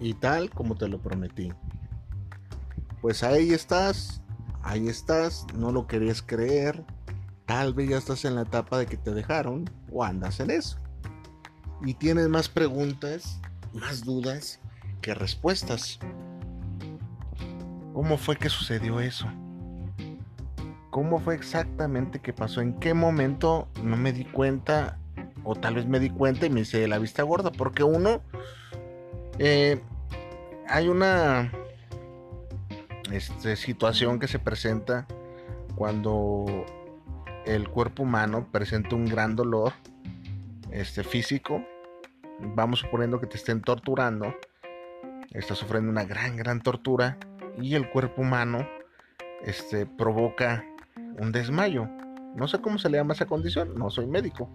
y tal como te lo prometí. Pues ahí estás, ahí estás, no lo querías creer, tal vez ya estás en la etapa de que te dejaron o andas en eso. Y tienes más preguntas, más dudas que respuestas. ¿Cómo fue que sucedió eso? ¿Cómo fue exactamente que pasó? ¿En qué momento no me di cuenta? O tal vez me di cuenta y me hice la vista gorda. Porque uno eh, hay una este, situación que se presenta cuando el cuerpo humano presenta un gran dolor este, físico. Vamos suponiendo que te estén torturando. Estás sufriendo una gran, gran tortura. Y el cuerpo humano este, provoca un desmayo. No sé cómo se le llama esa condición. No soy médico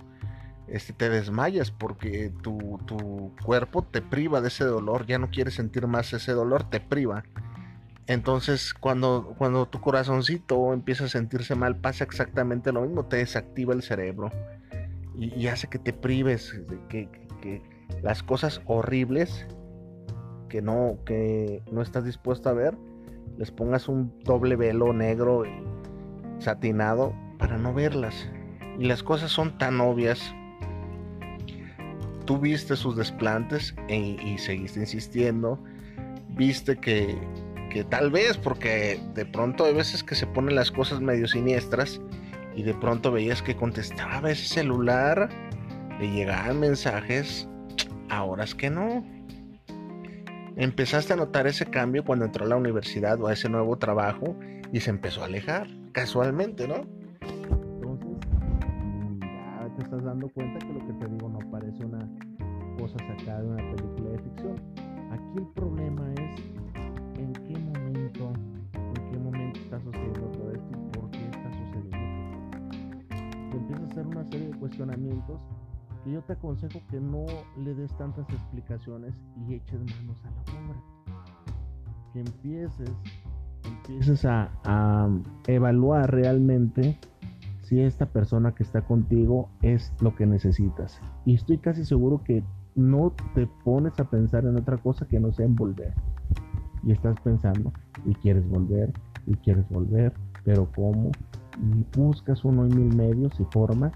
este, te desmayas porque tu, tu, cuerpo te priva de ese dolor, ya no quieres sentir más ese dolor, te priva. Entonces, cuando, cuando tu corazoncito empieza a sentirse mal, pasa exactamente lo mismo, te desactiva el cerebro y, hace que te prives, que, que, las cosas horribles que no, que no estás dispuesto a ver, les pongas un doble velo negro y satinado para no verlas. Y las cosas son tan obvias tú viste sus desplantes e, y seguiste insistiendo, viste que, que tal vez, porque de pronto hay veces que se ponen las cosas medio siniestras y de pronto veías que contestaba ese celular, le llegaban mensajes a horas que no. Empezaste a notar ese cambio cuando entró a la universidad o a ese nuevo trabajo y se empezó a alejar, casualmente, ¿no? te estás dando cuenta y yo te aconsejo que no le des tantas explicaciones y eches manos a la obra. Que empieces, empieces a, a evaluar realmente si esta persona que está contigo es lo que necesitas. Y estoy casi seguro que no te pones a pensar en otra cosa que no sea en volver. Y estás pensando, y quieres volver, y quieres volver, pero ¿cómo? Y buscas uno y mil medios y formas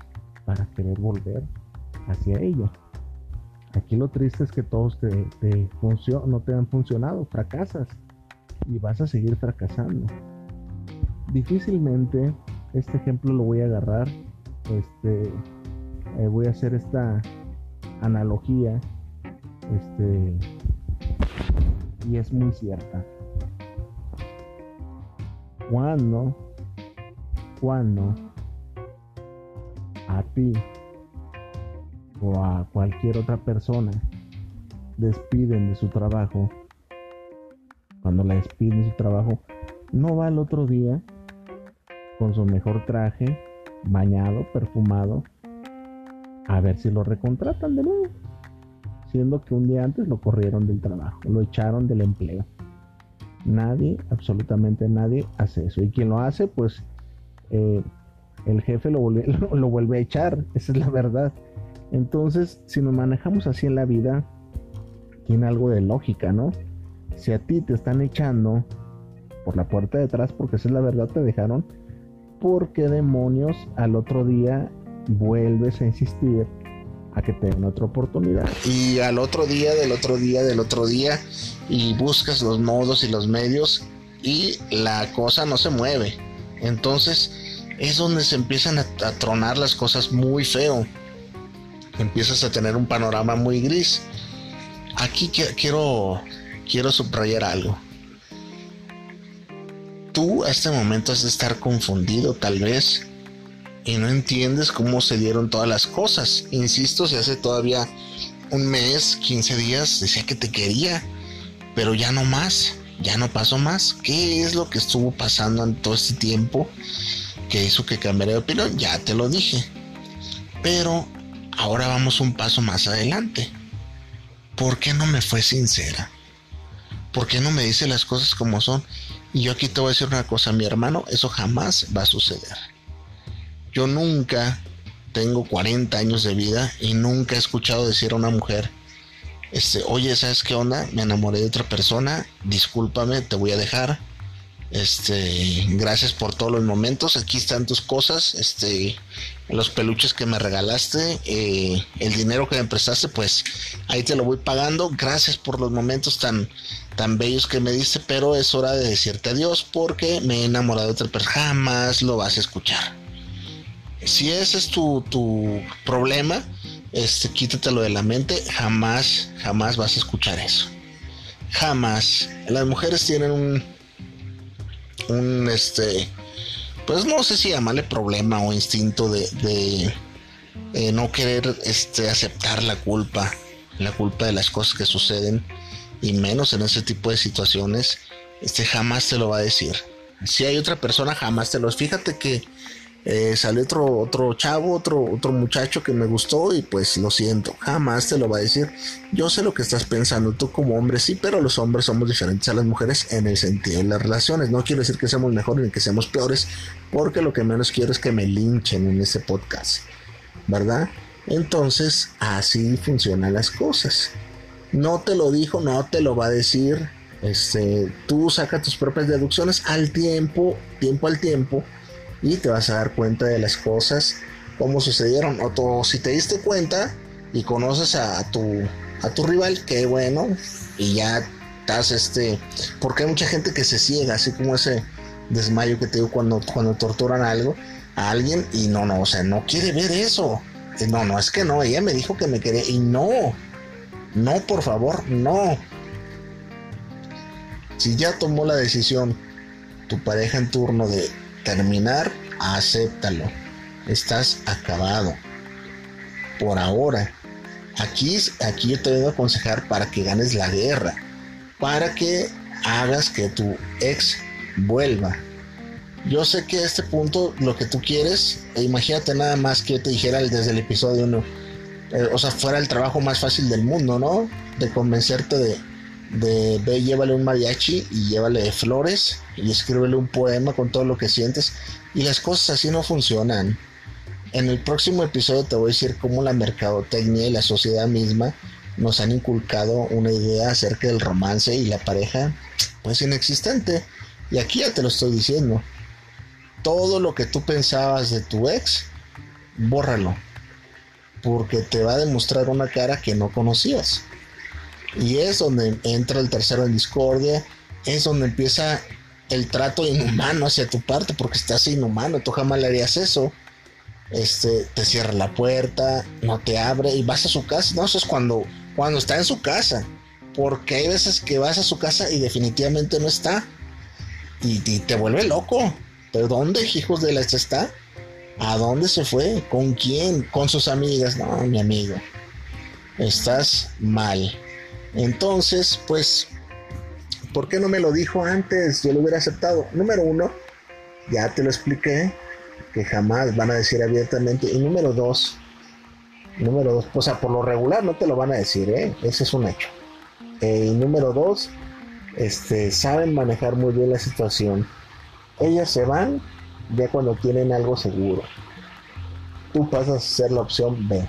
para querer volver hacia ello. Aquí lo triste es que todos te, te no te han funcionado, fracasas y vas a seguir fracasando. Difícilmente este ejemplo lo voy a agarrar, este, eh, voy a hacer esta analogía, este, y es muy cierta. Cuando, cuando a ti o a cualquier otra persona despiden de su trabajo, cuando la despiden de su trabajo, no va al otro día con su mejor traje, bañado, perfumado, a ver si lo recontratan de nuevo. Siendo que un día antes lo corrieron del trabajo, lo echaron del empleo. Nadie, absolutamente nadie hace eso. Y quien lo hace, pues eh, el jefe lo vuelve, lo vuelve a echar. Esa es la verdad. Entonces, si nos manejamos así en la vida, tiene algo de lógica, ¿no? Si a ti te están echando por la puerta de atrás, porque esa es la verdad, te dejaron, porque demonios al otro día vuelves a insistir a que tengan otra oportunidad. Y al otro día, del otro día, del otro día, y buscas los modos y los medios y la cosa no se mueve. Entonces es donde se empiezan a, tronar las cosas muy feo. Empiezas a tener un panorama muy gris. Aquí quiero, quiero subrayar algo tú a este momento has de estar confundido tal vez y no entiendes cómo se dieron todas las cosas. Insisto, si hace todavía un mes, 15 días, decía que te quería, pero ya no más, ya no pasó más. ¿Qué es lo que estuvo pasando en todo este tiempo que hizo que cambiara de opinión? Ya te lo dije. Pero ahora vamos un paso más adelante. ¿Por qué no me fue sincera? ¿Por qué no me dice las cosas como son? Y yo aquí te voy a decir una cosa, mi hermano, eso jamás va a suceder. Yo nunca tengo 40 años de vida y nunca he escuchado decir a una mujer Este, oye, ¿sabes qué onda? Me enamoré de otra persona, discúlpame, te voy a dejar. Este, gracias por todos los momentos. Aquí están tus cosas. Este, los peluches que me regalaste, eh, el dinero que me prestaste, pues ahí te lo voy pagando. Gracias por los momentos tan, tan bellos que me diste, pero es hora de decirte adiós porque me he enamorado de otra persona. Jamás lo vas a escuchar. Si ese es tu, tu problema, este, quítatelo de la mente. Jamás, jamás vas a escuchar eso. Jamás. Las mujeres tienen un un este pues no sé si llamarle problema o instinto de, eh, no querer este aceptar la culpa la culpa de las cosas que suceden y menos en ese tipo de situaciones este jamás te lo va a decir. Si hay otra persona jamás te lo fíjate que eh, salió otro, otro chavo, otro, otro muchacho que me gustó y pues lo siento, jamás te lo va a decir. Yo sé lo que estás pensando tú como hombre, sí, pero los hombres somos diferentes a las mujeres en el sentido de las relaciones. No quiero decir que seamos mejores ni que seamos peores, porque lo que menos quiero es que me linchen en este podcast, ¿verdad? Entonces, así funcionan las cosas. No te lo dijo, no te lo va a decir. Este, tú saca tus propias deducciones al tiempo, tiempo al tiempo y te vas a dar cuenta de las cosas como sucedieron. O si te diste cuenta y conoces a, tu, a tu rival, qué bueno, y ya estás este. Porque hay mucha gente que se ciega, así como ese desmayo que te digo cuando, cuando torturan algo a alguien y no, no, o sea, no quiere ver eso. No, no, es que no, ella me dijo que me quería y no, no, por favor, no. Si ya tomó la decisión tu pareja en turno de terminar, acéptalo. Estás acabado. Por ahora. Aquí, aquí yo te vengo a aconsejar para que ganes la guerra. Para que hagas que tu ex vuelva. Yo sé que a este punto lo que tú quieres, e imagínate nada más que yo te dijera desde el episodio 1, eh, o sea, fuera el trabajo más fácil del mundo, ¿no? De convencerte de, de ve, llévale un mariachi y llévale flores y escríbele un poema con todo lo que sientes. Y las cosas así no funcionan. En el próximo episodio te voy a decir cómo la mercadotecnia y la sociedad misma nos han inculcado una idea acerca del romance y la pareja, pues inexistente. Y aquí ya te lo estoy diciendo. Todo lo que tú pensabas de tu ex, bórralo. Porque te va a demostrar una cara que no conocías. Y es donde entra el tercero en discordia, es donde empieza el trato inhumano hacia tu parte, porque estás inhumano, tú jamás le harías eso. Este, te cierra la puerta, no te abre y vas a su casa. No, eso es cuando, cuando está en su casa. Porque hay veces que vas a su casa y definitivamente no está. Y, te vuelve loco. ¿Pero dónde, hijos de la está? ¿A dónde se fue? ¿Con quién? ¿Con sus amigas? No, mi amigo. Estás mal. Entonces, pues, ¿por qué no me lo dijo antes? Yo lo hubiera aceptado. Número uno, ya te lo expliqué, que jamás van a decir abiertamente. Y número dos, número dos, o sea, por lo regular no te lo van a decir, ¿eh? Ese es un hecho. Eh, y número dos, este, saben manejar muy bien la situación. Ellas se van ya cuando tienen algo seguro. Tú pasas a ser la opción B.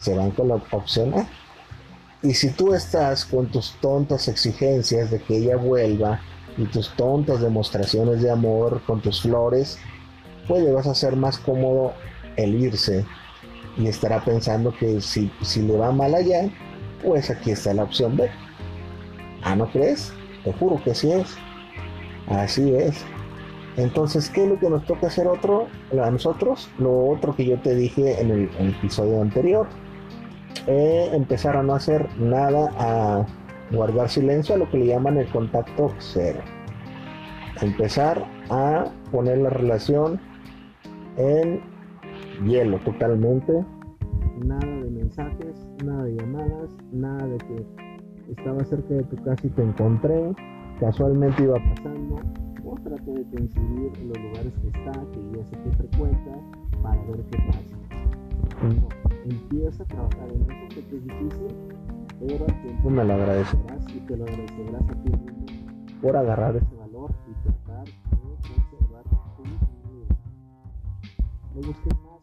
Se van con la opción A y si tú estás con tus tontas exigencias de que ella vuelva y tus tontas demostraciones de amor con tus flores, pues vas a ser más cómodo el irse y estará pensando que si, si le va mal allá, pues aquí está la opción B. Ah, ¿no crees? Te juro que sí es. Así es. Entonces, ¿qué es lo que nos toca hacer otro, a nosotros? Lo otro que yo te dije en el episodio anterior eh, empezar a no hacer nada, a guardar silencio, a lo que le llaman el contacto cero. Empezar a poner la relación en hielo totalmente. Nada de mensajes, nada de llamadas, nada de que estaba cerca de tu casa y te encontré, casualmente iba pasando, o trate de coincidir en los lugares que está, que ya sé que frecuenta, para ver qué pasa empieza a trabajar en eso, que es difícil, pero al tiempo me lo agradecerás y te lo agradecerás a ti mismo por agarrar ese valor y tratar de conservar tu vida. No busques más